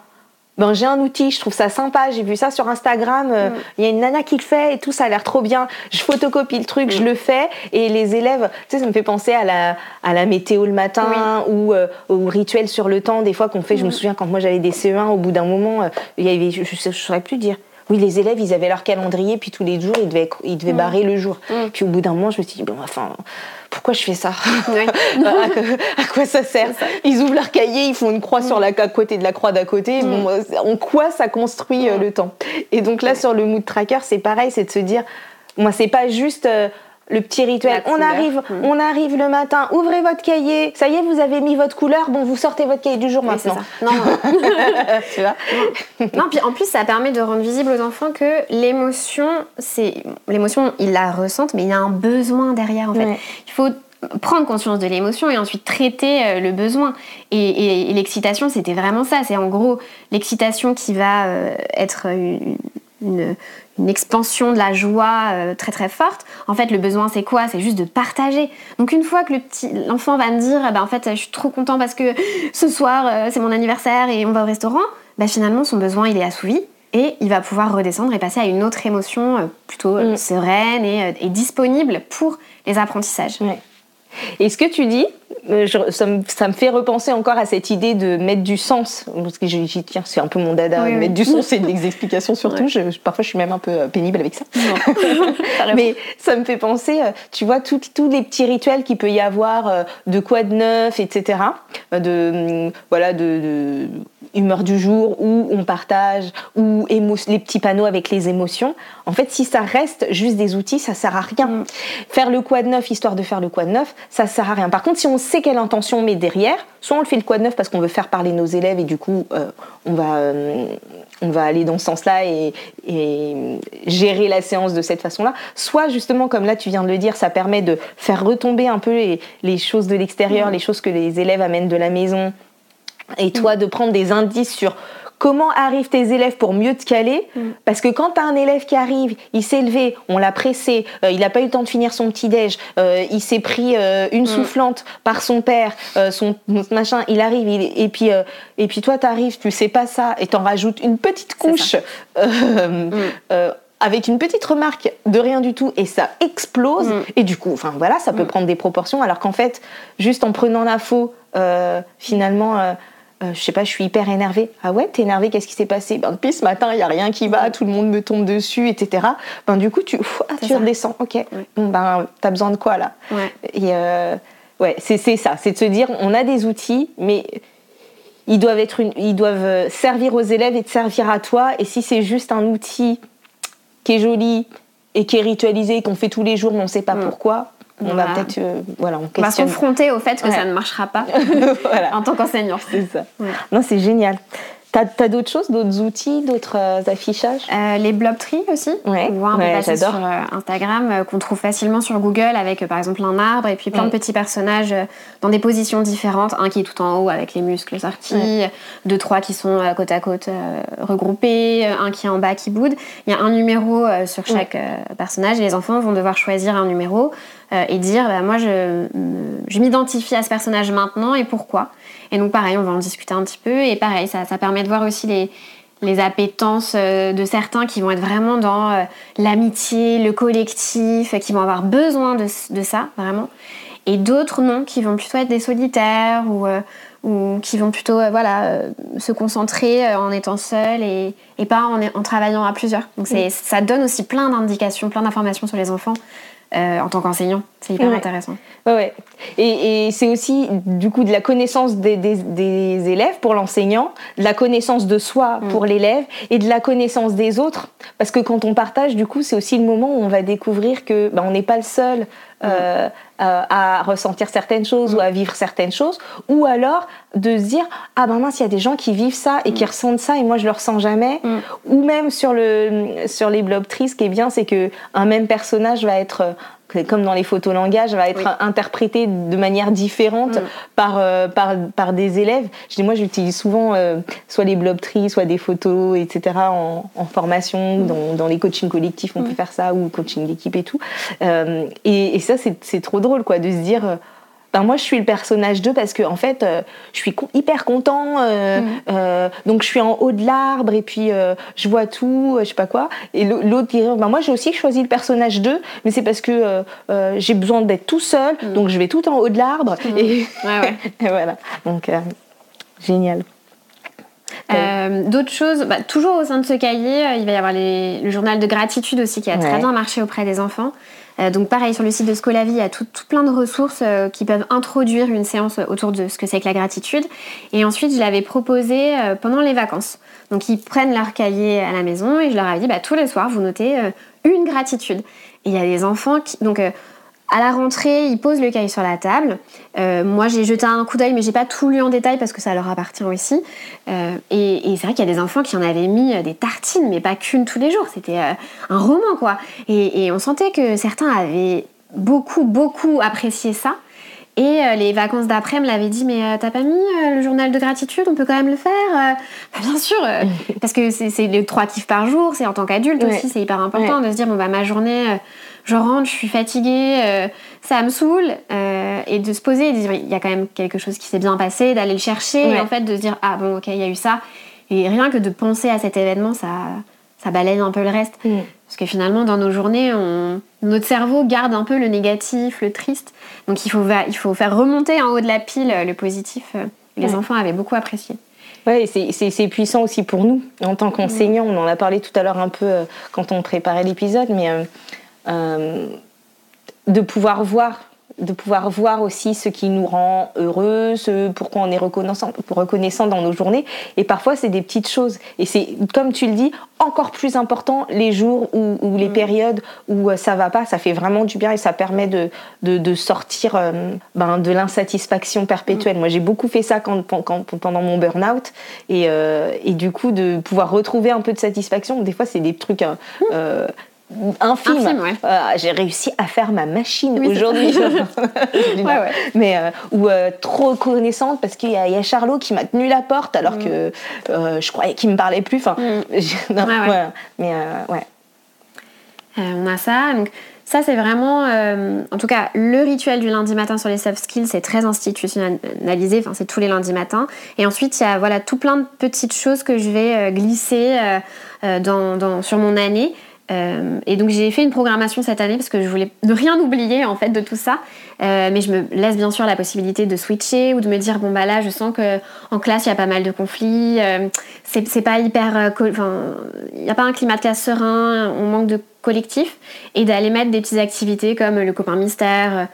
ben, j'ai un outil, je trouve ça sympa, j'ai vu ça sur Instagram, euh, mm. il y a une nana qui le fait et tout, ça a l'air trop bien. Je photocopie le truc, je mm. le fais et les élèves, tu sais, ça me fait penser à la, à la météo le matin ou euh, au rituel sur le temps, des fois qu'on fait. Je me mm. souviens quand moi j'avais des CE1, au bout d'un moment, euh, il y avait, je ne saurais plus dire. Oui, les élèves, ils avaient leur calendrier, puis tous les jours, ils devaient, ils devaient barrer le jour. Puis au bout d'un moment, je me suis dit, bon, enfin, pourquoi je fais ça à, quoi ça sert Ils ouvrent leur cahier, ils font une croix sur la côté de la croix d'à côté. Mm. en quoi ça construit euh, mm. le temps? Et donc là, sur le mood tracker, c'est pareil, c'est de se dire, moi, c'est pas juste. Euh, le petit rituel. On arrive, mm. on arrive le matin, ouvrez votre cahier, ça y est, vous avez mis votre couleur, bon, vous sortez votre cahier du jour maintenant. Non, tu vois non. puis en plus, ça permet de rendre visible aux enfants que l'émotion, c'est l'émotion, ils la ressentent, mais il y a un besoin derrière en fait. Il faut prendre conscience de l'émotion et ensuite traiter euh, le besoin. Et, l'excitation, c'était vraiment ça. C'est en gros l'excitation qui va euh, être une une expansion de la joie euh, très très forte. En fait, le besoin, c'est quoi? C'est juste de partager. Donc une fois que le petit, l'enfant va me dire, eh ben, en fait, je suis trop content parce que ce soir, euh, c'est mon anniversaire et on va au restaurant, ben, finalement, son besoin, il est assouvi et il va pouvoir redescendre et passer à une autre émotion euh, plutôt mm. sereine et, disponible pour les apprentissages. Et ce que tu dis, euh, ça, me, fait repenser encore à cette idée de mettre du sens. Parce que j'y tiens, c'est un peu mon dada. mettre du sens et des explications surtout. parfois, je suis même un peu euh, pénible avec ça. Mais ça me fait penser, euh, tu vois, tous les petits rituels qu'il peut y avoir de quoi de neuf, etc. De, voilà, de humeur du jour, où on partage, ou les petits panneaux avec les émotions. En fait, si ça reste juste des outils, ça sert à rien. Mm. Faire le quoi de neuf, histoire de faire le quoi de neuf, ça sert à rien. Par contre, si on sait quelle intention on met derrière, soit on le fait le quoi de neuf parce qu'on veut faire parler nos élèves et du coup, euh, on, va, euh, on va aller dans ce sens-là et, gérer la séance de cette façon-là. Soit justement, comme là tu viens de le dire, ça permet de faire retomber un peu les, choses de l'extérieur, mm. les choses que les élèves amènent de la maison et toi de prendre des indices sur comment arrivent tes élèves pour mieux te caler. Mm. Parce que quand tu as un élève qui arrive, il s'est levé, on l'a pressé, euh, il n'a pas eu le temps de finir son petit-déj, euh, il s'est pris euh, une mm. soufflante par son père, son machin, il arrive, et, puis, et puis toi, tu arrives, tu sais pas ça, et t'en rajoutes une petite couche. Mm. avec une petite remarque de rien du tout et ça explose et du coup enfin voilà ça peut prendre des proportions alors qu'en fait juste en prenant l'info finalement euh, je sais pas, je suis hyper énervée. Ah ouais, t'es énervée, qu'est-ce qui s'est passé? Ben depuis ce matin, il y a rien qui va, tout le monde me tombe dessus, etc. Ben du coup, tu, ah, tu redescends, ok. Bon ben, t'as besoin de quoi là? Et euh, ouais, c'est ça, c'est de se dire, on a des outils, mais ils doivent être, ils doivent servir aux élèves et te servir à toi. Et si c'est juste un outil qui est joli et qui est ritualisé, qu'on fait tous les jours, mais on ne sait pas mm. pourquoi, on va peut-être euh, voilà, on, va confronter au fait que ça ne marchera pas en tant qu'enseignant. C'est ça. Non, c'est génial. T'as as, d'autres choses, d'autres outils, d'autres euh, affichages? Euh, Les blobtries aussi. Ouais, on voit un ouais, peu sur euh, Instagram, qu'on trouve facilement sur Google avec par exemple un arbre et puis plein Ouais. de petits personnages dans des positions différentes. Un qui est tout en haut avec les muscles sortis, deux, trois qui sont côte à côte regroupés, un qui est en bas qui boude. Il y a un numéro sur chaque personnage et les enfants vont devoir choisir un numéro euh, et dire bah, moi je, m'identifie à ce personnage maintenant et pourquoi. Et donc pareil, on va en discuter un petit peu et pareil, ça, ça permet de voir aussi les, les appétences euh, de certains qui vont être vraiment dans euh, l'amitié, le collectif, qui vont avoir besoin de, de ça, vraiment. Et d'autres non, qui vont plutôt être des solitaires ou, euh, ou qui vont plutôt euh, voilà, euh, se concentrer en étant seuls et, et pas en, en travaillant à plusieurs. Donc ça donne aussi plein d'indications, plein d'informations sur les enfants euh, en tant qu'enseignant. C'est hyper Ouais. intéressant. Ouais, ouais. Et, et c'est aussi du coup de la connaissance des, des- des élèves pour l'enseignant, de la connaissance de soi Mm. pour l'élève et de la connaissance des autres. Parce que quand on partage, du coup, c'est aussi le moment où on va découvrir que ben, on n'est pas le seul euh, à, à ressentir certaines choses ou à vivre certaines choses. Ou alors de se dire ah ben mince, il y a des gens qui vivent ça et qui ressentent ça et moi je le ressens jamais. Mm. Ou même sur le sur les blob trees, ce qui est bien, c'est que un même personnage va être euh, comme dans les photolangages, va être Oui. interprété de manière différente Mm. par, euh, par, par des élèves. Je dis, moi, j'utilise souvent euh, soit les blob trees, soit des photos, etc. en, en formation, Mm. dans, dans les coachings collectifs, on peut faire ça, ou coaching d'équipe et tout. Euh, et, et ça, c'est trop drôle, quoi, de se dire. euh, ben moi, je suis le personnage 2 parce que en fait, euh, je suis con- hyper content. euh, Mm. donc, je suis en haut de l'arbre et puis je vois tout, je sais pas quoi. Et l'au- l'autre dit ben moi, j'ai aussi choisi le personnage 2, mais c'est parce que j'ai besoin d'être tout seul, donc je vais tout en haut de l'arbre. Et, Mm. Ouais, ouais. et voilà. Donc, génial. Euh, D'autres choses, bah, toujours au sein de ce cahier, euh, il va y avoir les- le journal de gratitude aussi qui a très bien marché auprès des enfants. Euh, donc pareil, sur le site de Scolavi, il y a tout, plein de ressources euh, qui peuvent introduire une séance autour de ce que c'est que la gratitude. Et ensuite, je l'avais proposé euh, pendant les vacances. Donc ils prennent leur cahier à la maison et je leur avais dit, bah, tous les soirs, vous notez une gratitude. Et il y a des enfants qui... Donc, à la rentrée, ils posent le cahier sur la table. Euh, moi, j'ai jeté un coup d'œil, mais j'ai pas tout lu en détail parce que ça leur appartient aussi. Euh, et et c'est vrai qu'il y a des enfants qui en avaient mis euh, des tartines, mais pas qu'une tous les jours. C'était euh, un roman, quoi. Et, et on sentait que certains avaient beaucoup, beaucoup apprécié ça. Et les vacances d'après me l'avaient dit, mais t'as pas mis le journal de gratitude? On peut quand même le faire bah, Bien sûr, parce que c'est les trois kiffs par jour. C'est en tant qu'adulte Ouais. aussi, c'est hyper important de se dire, bon bah ma journée. Je rentre, je suis fatiguée, euh, ça me saoule, euh, et de se poser et de dire il y a quand même quelque chose qui s'est bien passé, d'aller le chercher, Ouais. et en fait de se dire ah bon ok il y a eu ça, et rien que de penser à cet événement ça, ça balaye un peu le reste, Mm. parce que finalement dans nos journées on, notre cerveau garde un peu le négatif, le triste, donc il faut, va- il faut faire remonter en haut de la pile euh, le positif. Les Ouais. enfants avaient beaucoup apprécié. Et c'est- puissant aussi pour nous en tant qu'enseignants. On en a parlé tout à l'heure un peu quand on préparait l'épisode, mais euh, de pouvoir voir, de pouvoir voir aussi ce qui nous rend heureux, ce pourquoi on est reconnaissant, reconnaissant dans nos journées. Et parfois, c'est des petites choses. Et c'est, comme tu le dis, encore plus important les jours ou, ou les périodes où euh, ça va pas. Ça fait vraiment du bien et ça permet de, de, de sortir euh, ben, de l'insatisfaction perpétuelle. Moi, j'ai beaucoup fait ça quand, quand- pendant mon burn-out. Et, euh, et du coup, de pouvoir retrouver un peu de satisfaction. Des fois, c'est des trucs. hein, Infimes, ouais. Euh, j'ai réussi à faire ma machine Oui, aujourd'hui. Ouais, ouais. Mais euh, ou euh, trop reconnaissante parce qu'il y, a- il y a Charlot qui m'a tenu la porte alors que euh, je croyais qu'il me parlait plus. Enfin, Mm. non, voilà. Mais ouais. On a ça. Donc, ça, c'est vraiment, en tout cas, le rituel du lundi matin sur les soft skills, c'est très institutionnalisé. Enfin, c'est tous les lundis matins. Et ensuite, il y a voilà tout plein de petites choses que je vais glisser dans, dans- sur mon année. Euh, et donc j'ai fait une programmation cette année parce que je voulais ne rien oublier en fait de tout ça. Euh, mais je me laisse bien sûr la possibilité de switcher ou de me dire bon bah là je sens que en classe il y a pas mal de conflits, euh, c'est pas hyper, enfin il n'y a pas un climat de classe serein, on manque de collectif et d'aller mettre des petites activités comme le copain mystère.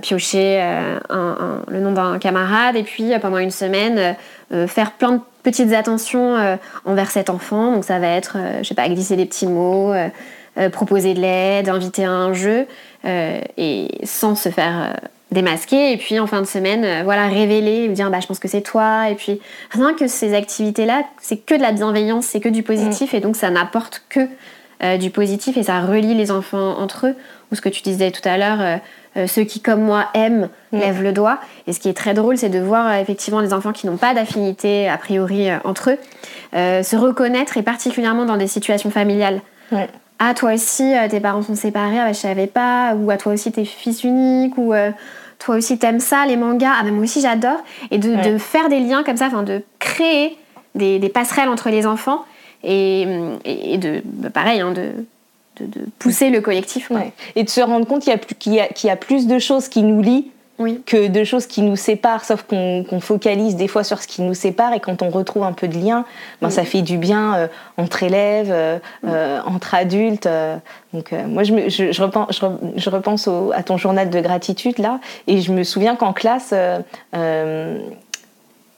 piocher le nom d'un camarade et puis pendant une semaine faire plein de petites attentions euh, envers cet enfant. Donc ça va être, euh, je sais pas, glisser des petits mots, euh, proposer de l'aide, inviter à un jeu, et sans se faire démasquer. Et puis en fin de semaine voilà révéler me dire bah je pense que c'est toi. Et puis rien que ces activités là c'est que de la bienveillance c'est que du positif. Et donc ça n'apporte que du positif. Et ça relie les enfants entre eux. Ou ce que tu disais tout à l'heure euh, ceux qui comme moi aiment lèvent le doigt. Et ce qui est très drôle c'est de voir effectivement les enfants qui n'ont pas d'affinité a priori entre eux se reconnaître et particulièrement dans des situations familiales. Ah toi aussi euh, tes parents sont séparés, ah, bah, je savais pas, ou à ah, toi aussi t'es fils unique, ou euh, toi aussi t'aimes ça, les mangas, ah bah, moi aussi j'adore, et de, faire des liens comme ça, enfin de créer des, passerelles entre les enfants. Et, et de bah, pareil hein, de, de, pousser le collectif. Et de se rendre compte qu'il y, y, a plus de choses qui nous lient que de choses qui nous séparent, sauf qu'on focalise des fois sur ce qui nous sépare et quand on retrouve un peu de lien, ben, ça fait du bien euh, entre élèves, euh, euh, entre adultes. donc moi, je, je, repense, je, repense à ton journal de gratitude là, et je me souviens qu'en classe,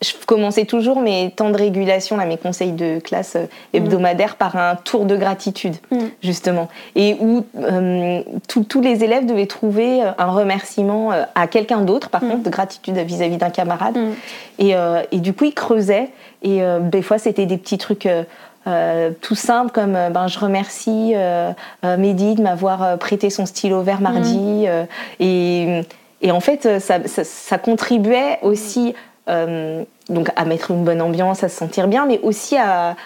je commençais toujours mes temps de régulation, là, mes conseils de classe euh, hebdomadaires par un tour de gratitude, mm. justement. Et où euh, tous les élèves devaient trouver euh, un remerciement à quelqu'un d'autre, par mm. contre, de gratitude vis-à-vis d'un camarade. Mm. Et, et, du coup, ils creusaient. Et des fois, c'était des petits trucs. tout simples comme ben, je remercie Mehdi de m'avoir prêté son stylo vert mardi et, et, en fait ça, ça, ça contribuait aussi donc à mettre une bonne ambiance, à se sentir bien, mais aussi à,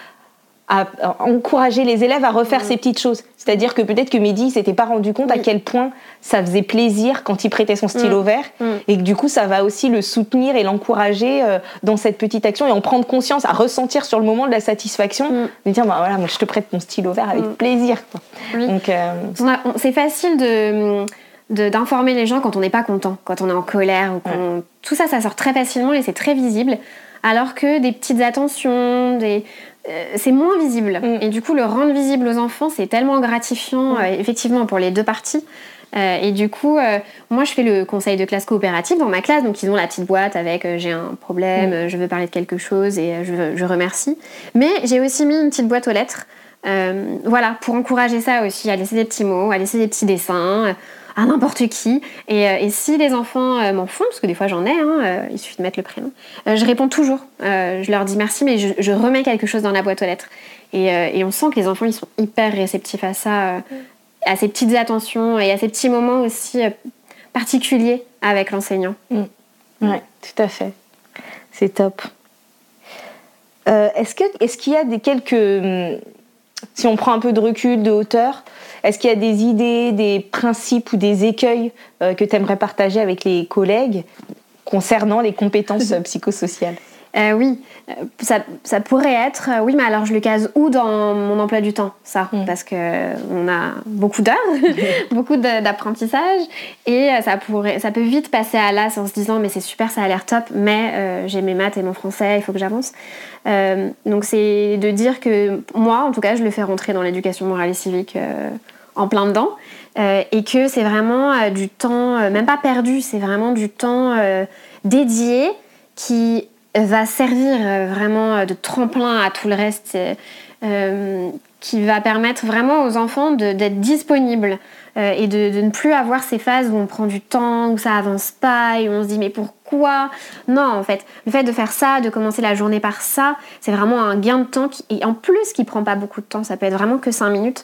encourager les élèves à refaire mm. ces petites choses. C'est-à-dire que peut-être que Mehdi s'était pas rendu compte à quel point ça faisait plaisir quand il prêtait son stylo mm. vert mm. et que du coup ça va aussi le soutenir et l'encourager euh, dans cette petite action et en prendre conscience, à ressentir sur le moment de la satisfaction, de dire bah voilà moi je te prête mon stylo vert avec plaisir. Donc euh, c'est facile de d'informer les gens quand on n'est pas content, quand on est en colère. Ou Tout ça, ça sort très facilement et c'est très visible. Alors que des petites attentions, des... Euh, c'est moins visible. Mm. Et du coup, le rendre visible aux enfants, c'est tellement gratifiant, mm. euh, effectivement, pour les deux parties. Euh, et du coup, moi, je fais le conseil de classe coopérative dans ma classe. Donc, ils ont la petite boîte avec j'ai un problème, mm. je veux parler de quelque chose et je, je remercie. Mais j'ai aussi mis une petite boîte aux lettres. voilà, pour encourager ça aussi, à laisser des petits mots, à laisser des petits dessins à n'importe qui. Et, euh, et, si les enfants euh, m'en font, parce que des fois j'en ai, hein, euh, il suffit de mettre le prénom, je réponds toujours. je leur dis merci, mais je, remets quelque chose dans la boîte aux lettres. Et, et, on sent que les enfants, ils sont hyper réceptifs à ça, à ces petites attentions et à ces petits moments aussi particuliers avec l'enseignant. Mm. Oui, tout à fait. C'est top. est-ce, que, est-ce qu'il y a des quelques... Hum, si on prend un peu de recul, de hauteur, est-ce qu'il y a des idées, des principes ou des écueils euh, que tu aimerais partager avec les collègues concernant les compétences euh, psychosociales? Euh, oui, ça, ça, pourrait être. oui, mais alors je le case où dans mon emploi du temps, ça? Mm. Parce que on a beaucoup d'heures, beaucoup d'apprentissage, et ça pourrait, ça peut vite passer à l'as en se disant mais c'est super, ça a l'air top, mais j'ai mes maths et mon français, il faut que j'avance. donc c'est de dire que moi, en tout cas, je le fais rentrer dans l'éducation morale et civique en plein dedans. Euh, et que c'est vraiment euh, du temps, euh, même pas perdu, c'est vraiment du temps dédié qui va servir vraiment de tremplin à tout le reste, qui va permettre vraiment aux enfants d'être disponibles et de, ne plus avoir ces phases où on prend du temps, où ça avance pas et où on se dit mais pourquoi? Non, en fait, le fait de faire ça, de commencer la journée par ça, c'est vraiment un gain de temps qui, et en plus qui prend pas beaucoup de temps, ça peut être vraiment que 5 minutes.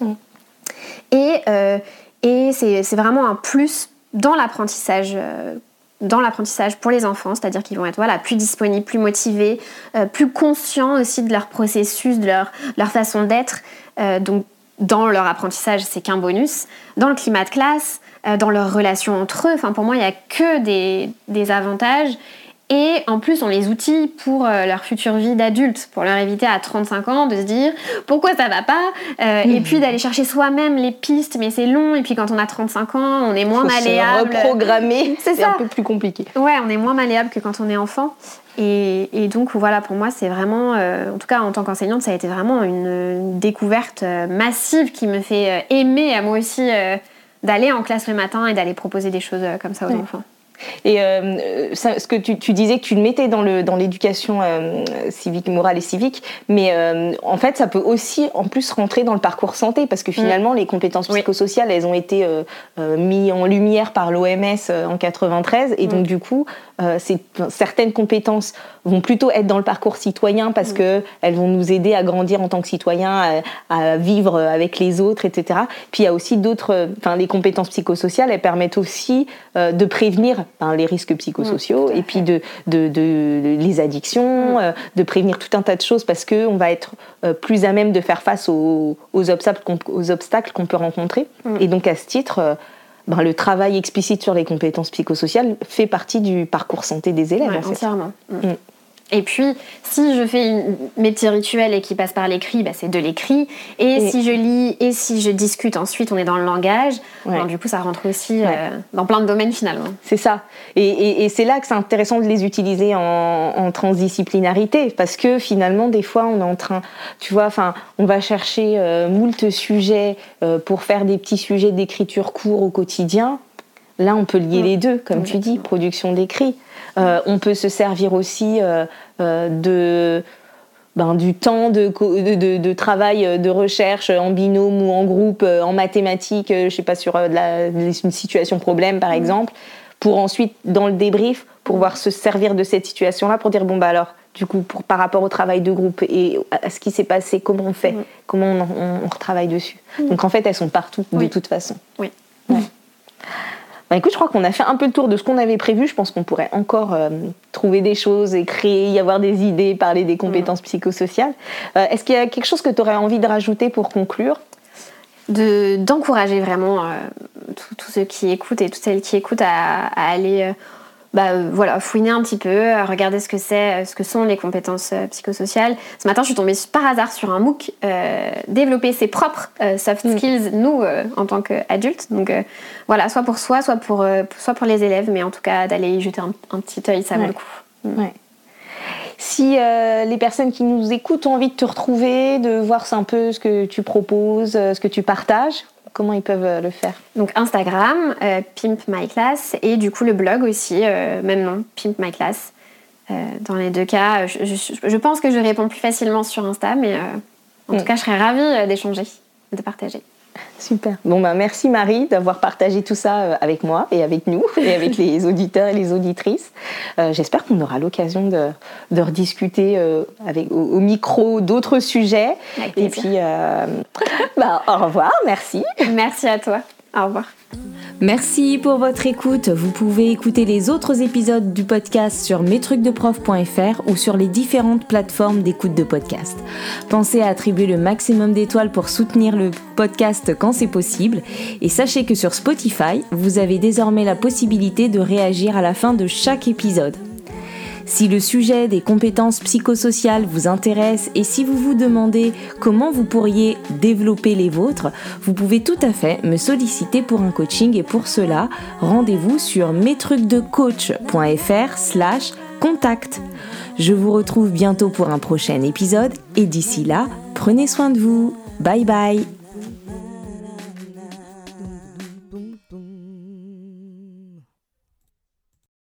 Et, euh, c'est vraiment un plus dans l'apprentissage. Euh, dans l'apprentissage pour les enfants, c'est-à-dire qu'ils vont être voilà, plus disponibles, plus motivés, euh, plus conscients aussi de leur processus, de leur, façon d'être. donc dans leur apprentissage, c'est qu'un bonus. Dans le climat de classe, dans leurs relations entre eux, enfin pour moi, il n'y a que des avantages. Et en plus, on les outille pour euh, leur future vie d'adulte, pour leur éviter à 35 ans de se dire pourquoi ça va pas, euh, et puis d'aller chercher soi-même les pistes, mais c'est long, et puis quand on a 35 ans, on est moins Faut malléable. Se reprogrammer, c'est un peu plus compliqué. Ouais, on est moins malléable que quand on est enfant. Et, donc voilà, pour moi, c'est vraiment, euh, en tout cas en tant qu'enseignante, ça a été vraiment une, découverte massive qui me fait aimer à moi aussi d'aller en classe le matin et d'aller proposer des choses comme ça aux enfants. Et euh, ce que tu, disais que tu le mettais dans le dans l'éducation euh, civique, morale et civique, mais euh, en fait ça peut aussi en plus rentrer dans le parcours santé parce que finalement les compétences psychosociales elles ont été mises en lumière par l'OMS en 93 et donc du coup certaines compétences vont plutôt être dans le parcours citoyen parce que elles vont nous aider à grandir en tant que citoyen, à, vivre avec les autres, etc. Puis il y a aussi d'autres, enfin les compétences psychosociales elles permettent aussi de prévenir les risques psychosociaux et puis de, de, les addictions, euh, de prévenir tout un tas de choses parce qu'on va être euh, plus à même de faire face aux, obstacles, aux obstacles qu'on peut rencontrer. Et donc à ce titre, euh, ben, le travail explicite sur les compétences psychosociales fait partie du parcours santé des élèves. entièrement. Et puis, si je fais une, mes petits rituels et qui passent par l'écrit, bah, c'est de l'écrit. Et, si je lis et si je discute ensuite, on est dans le langage. du coup, ça rentre aussi euh, dans plein de domaines finalement. C'est ça. Et, c'est là que c'est intéressant de les utiliser en, transdisciplinarité. Parce que finalement, des fois, on est en train, tu vois, enfin, on va chercher euh, moult sujets euh, pour faire des petits sujets d'écriture courts au quotidien. Là, on peut lier les deux, comme tu dis, production d'écrit. Euh, on peut se servir aussi euh, euh, de ben, du temps de, de, travail de recherche en binôme ou en groupe, en mathématiques, je sais pas, sur une situation problème par mm. exemple, pour ensuite, dans le débrief, pouvoir se servir de cette situation-là pour dire bon, bah alors, du coup, pour, par rapport au travail de groupe et à ce qui s'est passé, comment on fait, mm. comment on, retravaille dessus. Mm. Donc en fait, elles sont partout, de toute façon. Oui. Bah, écoute, je crois qu'on a fait un peu le tour de ce qu'on avait prévu. Je pense qu'on pourrait encore euh, trouver des choses, créer, y avoir des idées, parler des compétences psychosociales. Euh, est-ce qu'il y a quelque chose que tu aurais envie de rajouter pour conclure? D'encourager vraiment euh, tous ceux qui écoutent et toutes celles qui écoutent à, à aller bah, euh, voilà, fouiner un petit peu, regarder ce que c'est, euh, ce que sont les compétences euh, psychosociales. Ce matin, je suis tombée par hasard sur un MOOC développer ses propres soft mm. skills, nous, en tant qu'adultes. Donc voilà, soit pour soi, soit pour, soit pour les élèves, mais en tout cas, d'aller y jeter un, petit œil, ça vaut le coup. Mm. Si les personnes qui nous écoutent ont envie de te retrouver, de voir un peu ce que tu proposes, ce que tu partages, comment ils peuvent euh, le faire Donc Instagram, euh, Pimp My Class, et du coup le blog aussi, euh, même nom, Pimp My Class. dans les deux cas, je, pense que je réponds plus facilement sur Insta, mais en tout mm. cas, je serais ravie d'échanger, de partager. Super. Bon, ben, merci Marie d'avoir partagé tout ça euh, avec moi et avec nous et avec les auditeurs et les auditrices. Euh, j'espère qu'on aura l'occasion de, de, rediscuter euh, avec, au, micro d'autres sujets. et puis, ben, au revoir, merci. Merci à toi. Au revoir. Merci pour votre écoute. Vous pouvez écouter les autres épisodes du podcast sur mestrucsdeprof.fr ou sur les différentes plateformes d'écoute de podcast. Pensez à attribuer le maximum d'étoiles pour soutenir le podcast quand c'est possible. Et sachez que sur Spotify, vous avez désormais la possibilité de réagir à la fin de chaque épisode. Si le sujet des compétences psychosociales vous intéresse et si vous vous demandez comment vous pourriez développer les vôtres, vous pouvez tout à fait me solliciter pour un coaching et pour cela, rendez-vous sur mestrucsdecoach.fr slash contact. Je vous retrouve bientôt pour un prochain épisode et d'ici là, prenez soin de vous. Bye bye